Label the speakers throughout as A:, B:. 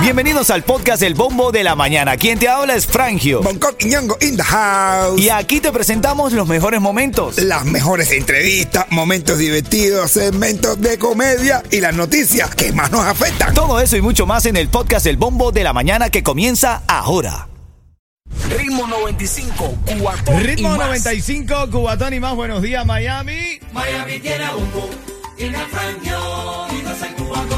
A: Bienvenidos al podcast El Bombo de la Mañana. Quien te habla es Frangio.
B: Bangkok y Ñongo in the house.
A: Y aquí te presentamos los mejores momentos.
B: Las mejores entrevistas, momentos divertidos, segmentos de comedia y las noticias que más nos afectan.
A: Todo eso y mucho más en el podcast El Bombo de la Mañana que comienza ahora.
C: Ritmo 95, Cubatón
D: Ritmo
C: y más.
D: 95, Cubatón y más. Buenos días, Miami.
C: Miami tiene bombo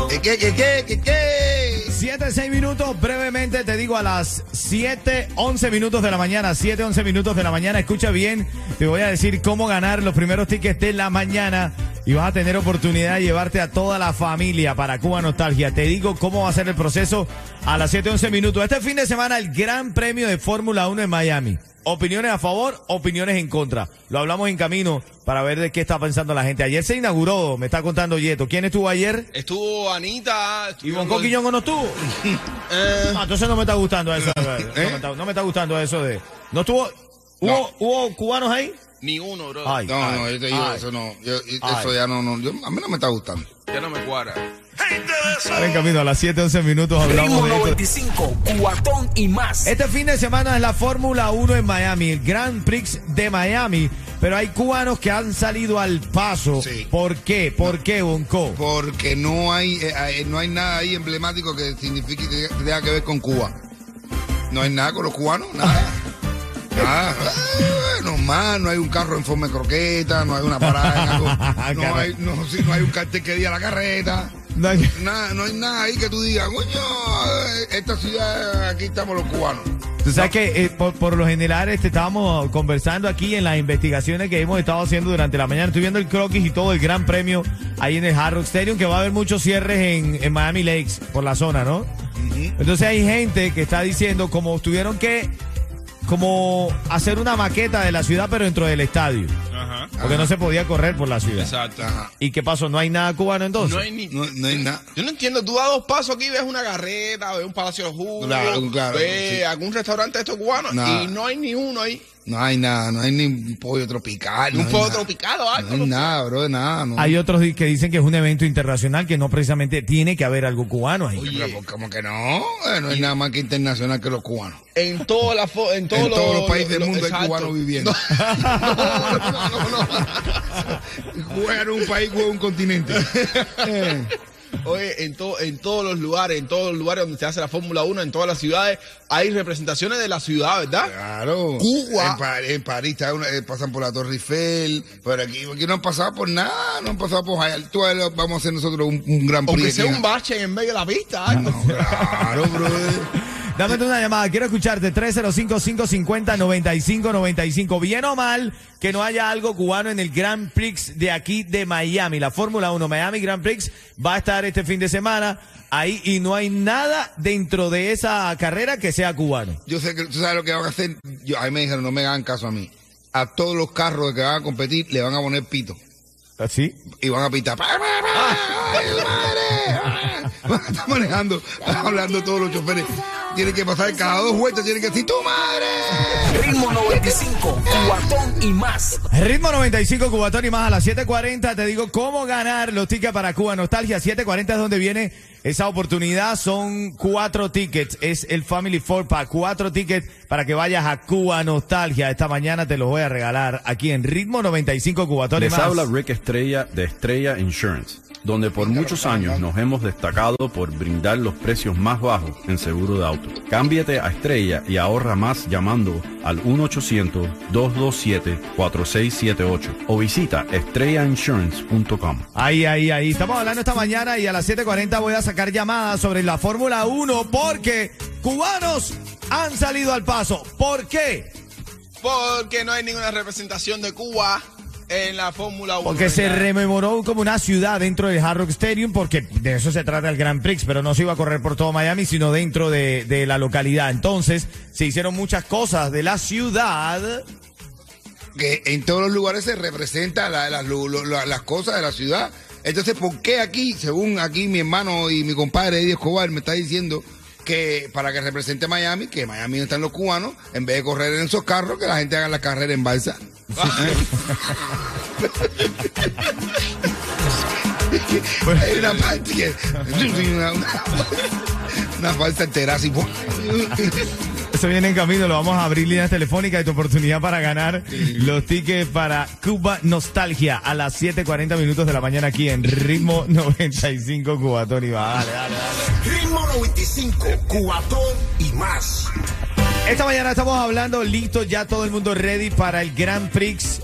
B: ¿Qué, qué, qué, qué, qué?
D: 7, 6 minutos. Brevemente te digo a las 7, 11 minutos de la mañana. 7, 11 minutos de la mañana. Escucha bien. Te voy a decir cómo ganar los primeros tickets de la mañana. Y vas a tener oportunidad de llevarte a toda la familia para Cuba Nostalgia. Te digo cómo va a ser el proceso a las 7, 11 minutos. Este fin de semana el Gran Premio de Fórmula 1 en Miami. Opiniones a favor, opiniones en contra. Lo hablamos en camino para ver de qué está pensando la gente. Ayer se inauguró, me está contando Yeto. ¿Quién estuvo ayer?
E: Estuvo Anita.
D: ¿Y Bonco Quiñongo no estuvo?
E: Eh,
D: Ah, entonces no me está gustando eso. No, me está, no me está gustando eso de. ¿No estuvo? ¿Hubo, ¿hubo cubanos ahí?
E: Ni uno, bro.
D: Ay.
B: No, no, yo te digo,
D: Ay.
B: eso no. yo- eso ya no, no. yo- a mí no me está gustando.
E: Ya no me cuadra.
D: Ahora en camino a las 7, 11 minutos hablamos
C: Ritmo
D: de esto.
C: 95, Cubatón y más.
D: Este fin de semana es la Fórmula 1 en Miami, el Grand Prix de Miami. Pero hay cubanos que han salido al paso.
B: Sí.
D: ¿Por qué? ¿Por qué, Bonco?
B: Porque no hay, eh, eh, no hay nada ahí emblemático que signifique que tenga que ver con Cuba. No hay nada con los cubanos, nada. Nada. Eh, normal, no hay un carro en forma de croqueta, no hay una parada en algo. No hay, no, sí, no hay un cartel que diga la carreta.
D: No hay-
B: Nada, no hay nada ahí que tú digas, coño, esta ciudad, aquí estamos los cubanos.
D: Tú sabes que eh, por, por lo general este, estábamos conversando aquí en las investigaciones que hemos estado haciendo durante la mañana. Estoy viendo el croquis y todo el gran premio ahí en el Hard Rock Stadium, que va a haber muchos cierres en, en Miami Lakes por la zona, ¿no? Entonces hay gente que está diciendo como tuvieron que como hacer una maqueta de la ciudad pero dentro del estadio.
E: Ajá.
D: Porque no se podía correr por la ciudad.
E: Exacto.
B: Ajá.
D: ¿Y qué pasó? ¿No hay nada cubano entonces?
E: No hay ni.
B: No, no hay nada.
E: Yo no entiendo, tú das dos pasos aquí, ves una carreta, ves un palacio de los jugos,
B: Claro, claro,
E: ves
B: sí.
E: algún restaurante de estos cubanos
B: Nada.
E: y no hay ni uno ahí.
B: No hay nada, no hay ni un pollo tropical.
E: Ni
B: no
E: un pollo
B: nada.
E: tropical o algo,
B: No hay nada, bro, nada. No.
D: Hay otros que dicen que es un evento internacional que no precisamente tiene que haber algo cubano ahí.
E: Oye,
B: Pero, como que no, Eh, no hay nada más que internacional que los cubanos.
E: En, toda la fo- en, todos
B: En todos los países
E: lo-
B: del mundo hay cubanos viviendo.
E: No, no, no, no.
B: Cuba no un país, Cuba un continente. Eh,
E: Oye, en, to- en todos los lugares, en todos los lugares donde se hace la Fórmula 1, en todas las ciudades, hay representaciones de la ciudad, ¿verdad?
B: Claro.
E: Cuba.
B: En, Pa- en París está una- eh, pasan por la Torre Eiffel, pero aquí, aquí no han pasado por nada, no han pasado por Jayaltuela. Vamos a hacer nosotros un, un gran
E: Aunque sea un bache en medio de la pista. algo.
B: No, claro, brother.
D: Dame una llamada, quiero escucharte. 305-550-9595. Bien o mal que no haya algo cubano en el Grand Prix de aquí de Miami. La Fórmula 1 Miami Grand Prix va a estar este fin de semana ahí y no hay nada dentro de esa carrera que sea cubano.
B: Yo sé que tú sabes lo que van a hacer. Yo, a mí me dijeron, no me hagan caso a mí. A todos los carros que van a competir le van a poner pito.
D: ¿Así?
B: Y van a pitar. ¡Ay, madre! Van a estar manejando, hablando todos los choferes. Tienen que pasar cada dos vueltas, tienen que decir, ¡tu madre!
C: Ritmo 95, Cubatón y más.
D: Ritmo 95 Cubatón y más a las 7.40 te digo cómo ganar los tickets para Cuba Nostalgia. 7.40 es donde viene esa oportunidad. Son cuatro tickets. Es el Family Four Pack. Cuatro tickets para que vayas a Cuba Nostalgia. Esta mañana te los voy a regalar aquí en Ritmo 95 Cubatón y
F: Les
D: más.
F: habla Rick Estrella de Estrella Insurance, donde por muchos años nos hemos destacado por brindar los precios más bajos en seguro de auto. Cámbiate a Estrella y ahorra más llamando al 1-800-227-4678 o visita estrellainsurance.com.
D: Ahí, ahí, ahí. Estamos hablando esta mañana y a las 7.40 voy a sacar llamadas sobre la Fórmula 1 porque cubanos han salido al paso. ¿Por qué?
E: Porque no hay ninguna representación de Cuba en la Fórmula 1.
D: Porque se rememoró como una ciudad dentro del Hard Rock Stadium, porque de eso se trata el Grand Prix, pero no se iba a correr por todo Miami, sino dentro de, de la localidad. Entonces, se hicieron muchas cosas de la ciudad.
B: Que en todos los lugares se representa la- las cosas de la ciudad. Entonces, ¿por qué aquí, según aquí mi hermano y mi compadre Eddie Escobar me está diciendo que para que represente Miami, que Miami no están los cubanos, en vez de correr en esos carros, que la gente haga la carrera en balsa? Hay una parte. Una, una, una falsa entera así.
D: Eso viene en camino, lo vamos a abrir líneas telefónicas y tu oportunidad para ganar los tickets para Cuba Nostalgia a las 7.40 minutos de la mañana aquí en Ritmo 95 Cubatón y va. Dale, dale, dale.
G: Ritmo 95, Cubatón y más.
D: Esta mañana estamos hablando, listo, ya todo el mundo ready para el Grand Prix.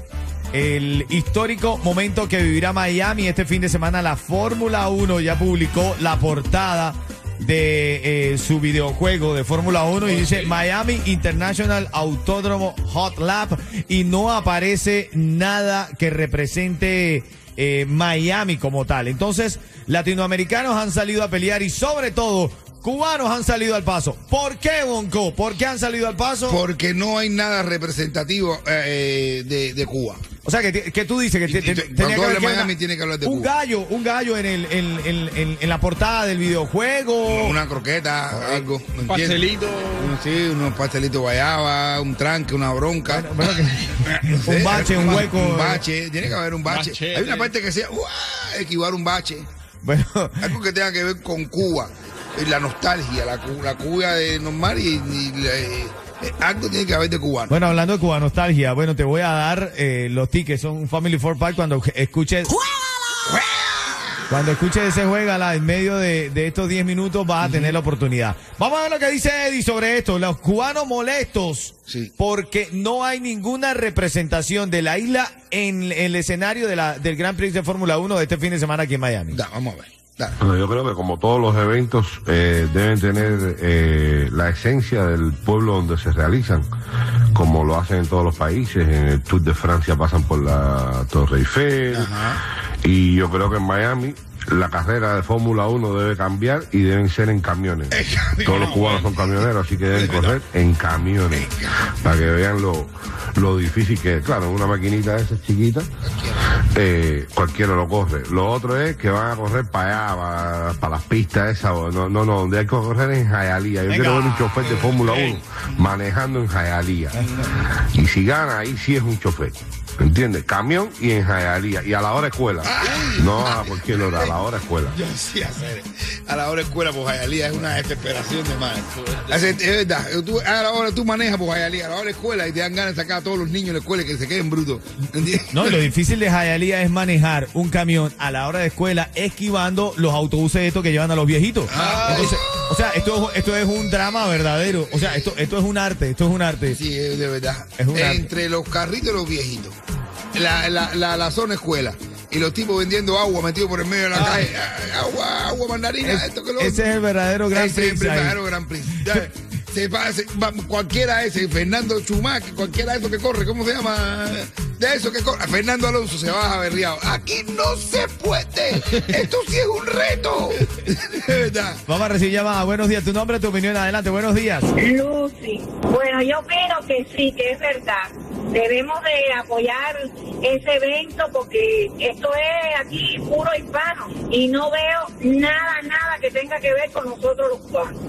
D: El histórico momento que vivirá Miami este fin de semana. La Fórmula 1 ya publicó la portada de eh, su videojuego de Fórmula 1 y dice Miami International Autódromo Hot Lap y no aparece nada que represente eh, Miami como tal. Entonces, latinoamericanos han salido a pelear y sobre todo cubanos han salido al paso. ¿Por qué, Bonco? ¿Por qué han salido al paso?
B: Porque no hay nada representativo eh, de, de Cuba.
D: O sea, que, que tú dices que te-
B: Y- y-
D: te-
B: te-
D: tenía
B: cuando
D: que haber
B: hable
D: quedado
B: Miami
D: una-
B: tiene que hablar de
D: un
B: Cuba.
D: gallo, un gallo en, el, en, en- en- en la portada del videojuego.
B: Una croqueta, algo. ¿me entiendes?
E: Pastelito.
B: Un- Sí, unos pastelitos guayaba, un tranque, una bronca.
D: Bueno, que- un bache, un hueco.
B: Un bache, tiene que haber un bache.
E: Machete.
B: Hay una parte que sea, ¡uah! esquivar un bache.
D: Bueno,
B: Algo que tenga que ver con Cuba. La nostalgia, la, cu- la Cuba de normal y, y la- eh, eh, algo tiene que haber de cubano.
D: bueno, hablando de Cuba Nostalgia, bueno, te voy a dar eh, los tickets, son un Family Four Pack cuando escuches... Cuando escuches ese juegala en medio de, de estos 10 minutos vas a tener la oportunidad. Vamos a ver lo que dice Eddie sobre esto. Los cubanos molestos
B: Sí.
D: porque no hay ninguna representación de la isla en el escenario de la, del Grand Prix de Fórmula 1 de este fin de semana aquí en Miami.
B: Da, vamos a ver.
H: Bueno, yo creo que como todos los eventos eh, deben tener eh, la esencia del pueblo donde se realizan, como lo hacen en todos los países. En el Tour de Francia pasan por la Torre Eiffel. Y yo creo que en Miami la carrera de Fórmula 1 debe cambiar y deben ser en camiones. Todos los cubanos son camioneros, así que deben correr en camiones. Para que vean lo, lo difícil que es. Claro, una maquinita de esas chiquita, eh, cualquiera lo corre. Lo otro es que van a correr para allá, para, para las pistas esas. No, no, no, donde hay que correr en Jayalía. Yo quiero ver un chofer de Fórmula 1 manejando en Jayalía. Y si gana, ahí sí es un chofer. ¿Entiendes? Camión y en Jayalía. Y a la hora escuela. No a cualquier hora, a la hora escuela.
B: Yo sí hacer. A la hora escuela por Jayalía es una desesperación de madre. Es, verdad. Tú, a la hora tú manejas por Jayalía, a la hora escuela y te dan ganas de sacar a todos los niños de la escuela y que se queden brutos. ¿Entiendes?
D: No, y lo difícil de Hialeah es manejar un camión a la hora de escuela esquivando los autobuses estos que llevan a los viejitos. Entonces, o sea, esto, esto es un drama verdadero. O sea, esto, esto es un arte, esto es un arte.
B: Sí, es de verdad.
D: Es un arte.
B: Entre los carritos y los viejitos. La, la, la, la zona escuela. Y los tipos vendiendo agua metidos por el medio de la calle. Ah, Agua, agua, mandarina,
D: Es-
B: esto que lo
D: ese es el verdadero Grand
B: Ese es el
D: ahí.
B: verdadero Gran Prix. Ya, Se pase, va- cualquiera ese, Fernando Chumac, cualquiera de esos que corre, ¿cómo se llama? De esos que corre. Fernando Alonso se baja berriado. Aquí no se puede. Esto sí es un reto. De verdad.
D: Vamos a recibir llamada. Buenos días, tu nombre, tu opinión. Adelante, buenos días.
I: Lucy. Bueno, yo opino que sí, que es verdad. Debemos de apoyar ese evento porque esto es aquí puro hispano y no veo nada, nada que tenga que ver con nosotros los cubanos,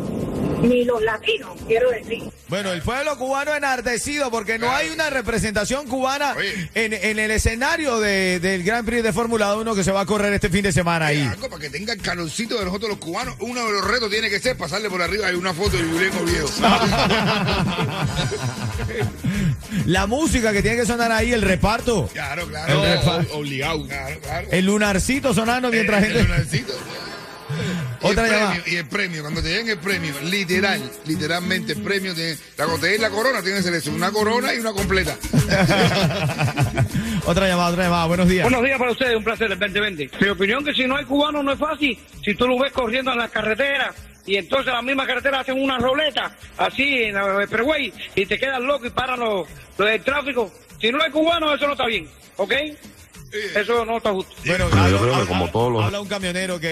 I: ni los latinos, quiero decir.
D: Bueno, el pueblo cubano enardecido porque no hay una representación cubana en, en el escenario de- del Grand Prix de Fórmula 1 que se va a correr este fin de semana ahí.
B: Algo para que tenga el calorcito de nosotros los cubanos. Uno de los retos tiene que ser pasarle por arriba. Hay una foto de Julián Oviedo.
D: La música que tiene que sonar ahí, el reparto.
B: Claro, claro.
D: El refa-
B: obligado. Claro, claro.
D: El lunarcito sonando mientras
B: El- el
D: gente...
B: lunarcito. Y
D: Otra
B: el
D: llamada.
B: premio, y el premio, cuando te den el premio, literal, literalmente el premio, tiene, la, cuando te den la corona, tiene que ser eso, una corona y una completa.
D: otra llamada, otra llamada. Buenos días.
J: Buenos días para ustedes, un placer el 2020. Mi opinión que si no hay cubanos no es fácil, si tú lo ves corriendo en las carreteras y entonces la misma carretera hacen una roleta así en la freeway y te quedas loco y paran los, los del tráfico. Si no hay cubanos eso no está bien, ¿ok? Eso no está justo.
D: Bueno,
H: Pero yo
D: habla,
H: creo que
D: habla-
H: como todos los-
D: habla un camionero que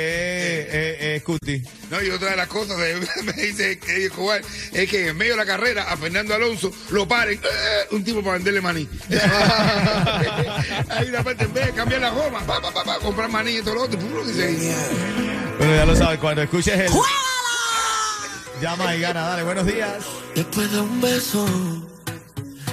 D: es, es- es Cuti.
B: No, y otra de las cosas de- me dice Eddie Escobar es que en medio de la carrera a Fernando Alonso lo paren ¡eh! un tipo para venderle maní. Hay una parte en vez de cambiar la goma, pa, pa, pa, pa, comprar maní y todo lo otro.
D: Bueno, ya lo sabes, cuando escuches el... Llama y gana, dale, buenos días.
G: Después de un beso,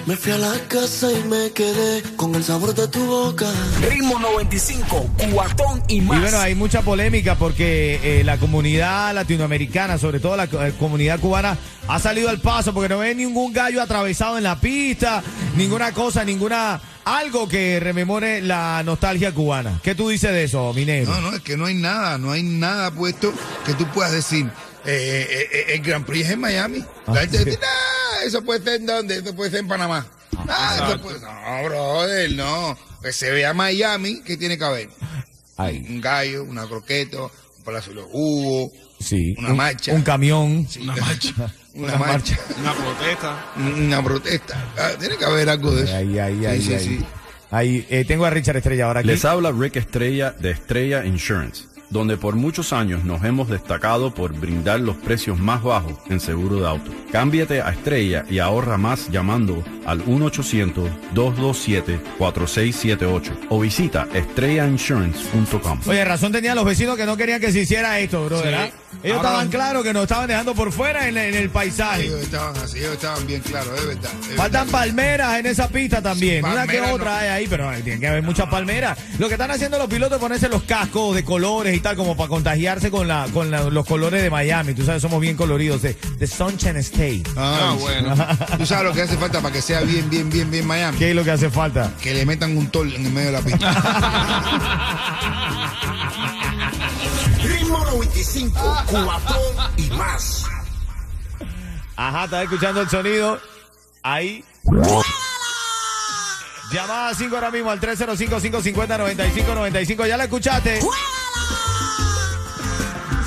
K: Me fui a la casa y me quedé con el sabor de tu boca.
A: Ritmo 95, cuatón y
D: Y
A: más.
D: bueno, hay mucha polémica porque eh, la comunidad latinoamericana, sobre todo la eh, comunidad cubana, ha salido al paso porque no ve ningún gallo atravesado en la pista, ninguna cosa, ninguna algo que rememore la nostalgia cubana. ¿Qué tú dices de eso, Minero?
B: No, no, es que no hay nada, no hay nada puesto que tú puedas decir. eh, eh, eh, el Grand Prix es en Miami.
D: Ah,
B: La gente
D: sí.
B: dice, "Nah, eso puede ser en donde, eso puede ser en Panamá. Ah, eso puede- No, brother, no. Que se vea Miami, ¿qué tiene que haber?
D: Ay,
B: Un gallo, una croqueta, un palacio de los jugos,
D: sí.
B: una
D: un,
B: marcha.
D: Un camión.
B: una marcha. Una,
D: Una
B: marcha.
E: Una protesta.
B: Una protesta. Ah, tiene que haber algo de eso.
D: Ahí, ahí,
B: Sí,
D: ahí,
B: sí,
D: ahí.
B: sí.
D: Ahí, eh, tengo a Richard Estrella ahora aquí.
F: Les habla Rick Estrella de Estrella Insurance, donde por muchos años nos hemos destacado por brindar los precios más bajos en seguro de auto. Cámbiate a Estrella y ahorra más llamando al 1-800-227-4678 o visita estrellainsurance.com.
D: Oye, razón tenían los vecinos que no querían que se hiciera esto, bro, ¿verdad? Ellos
B: Ahora-
D: estaban claros que nos estaban dejando por fuera en, en el paisaje.
B: Ellos estaban así, ellos estaban bien claros, es verdad. es
D: Faltan
B: verdad.
D: palmeras en esa pista también.
B: Sí,
D: Una que otra
B: no.
D: hay ahí, pero tiene que haber muchas palmeras. Lo que están haciendo los pilotos es ponerse los cascos de colores y tal, como para contagiarse con, la, con la- los colores de Miami. Tú sabes, somos bien coloridos. De, de Sunshine State.
B: Ah,
E: bueno.
B: Tú sabes lo que hace falta para que sea bien, bien, bien, bien Miami.
D: ¿Qué es lo que hace falta?
B: Que le metan un tol en el medio de la pista.
G: Ritmo 95, cuatón y más.
D: Ajá, estás escuchando el sonido. Ahí. Llamada 5 ahora mismo al 305-550-9595. ¿Ya la escuchaste?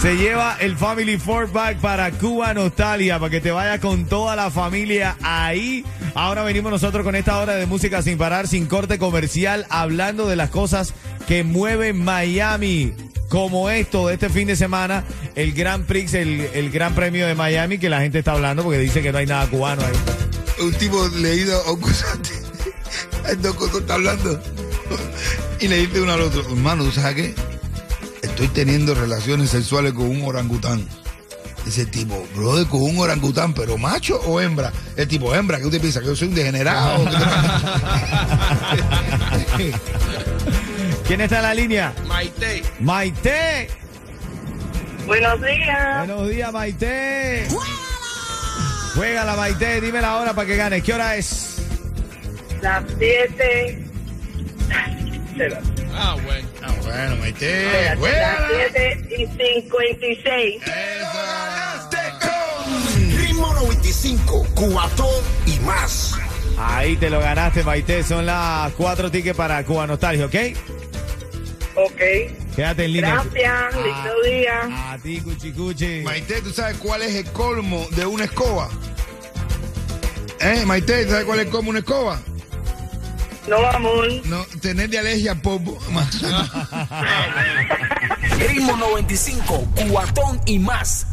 D: Se lleva el Family Four Pack para Cuba Nostalgia, para que te vayas con toda la familia ahí. Ahora venimos nosotros con esta hora de música sin parar, sin corte comercial, hablando de las cosas que mueven Miami. Como esto de este fin de semana, el Grand Prix, el, el Gran Premio de Miami, que la gente está hablando porque dice que no hay nada cubano ahí.
B: un tipo leído a un cosante. Doctor está hablando. Y le dice uno al otro, hermano, ¿tú sabes qué? Estoy teniendo relaciones sexuales con un orangután. Dice el tipo, brother, con un orangután, pero macho o hembra. El tipo, hembra, ¿qué usted piensa? ¿Que yo soy un degenerado?
D: ¿Quién está en la línea?
E: Maite.
D: Maite.
I: Buenos días.
D: Buenos días, Maite. Juégala, Maite. Dime la hora para que ganes. ¿Qué hora es?
I: Las 7.
E: Ah, bueno.
B: Ah, bueno, Maite,
I: Las
B: juégala.
I: 7 y 56.
G: Ritmo 95, cuatón y más.
D: Ahí te lo ganaste, Maite. Son las cuatro tickets para Cuba Nostalgia, ¿ok?
I: Ok.
D: Quédate en línea.
I: Gracias. Lindo día.
D: A ti, Cuchi Cuchi.
B: Maite, ¿tú sabes cuál es el colmo de una escoba? ¿Eh, Maite, ¿tú sabes cuál es el colmo de una escoba?
I: No, amor.
B: No, tener de alergia al polvo.
A: Ritmo 95, cuatón y más.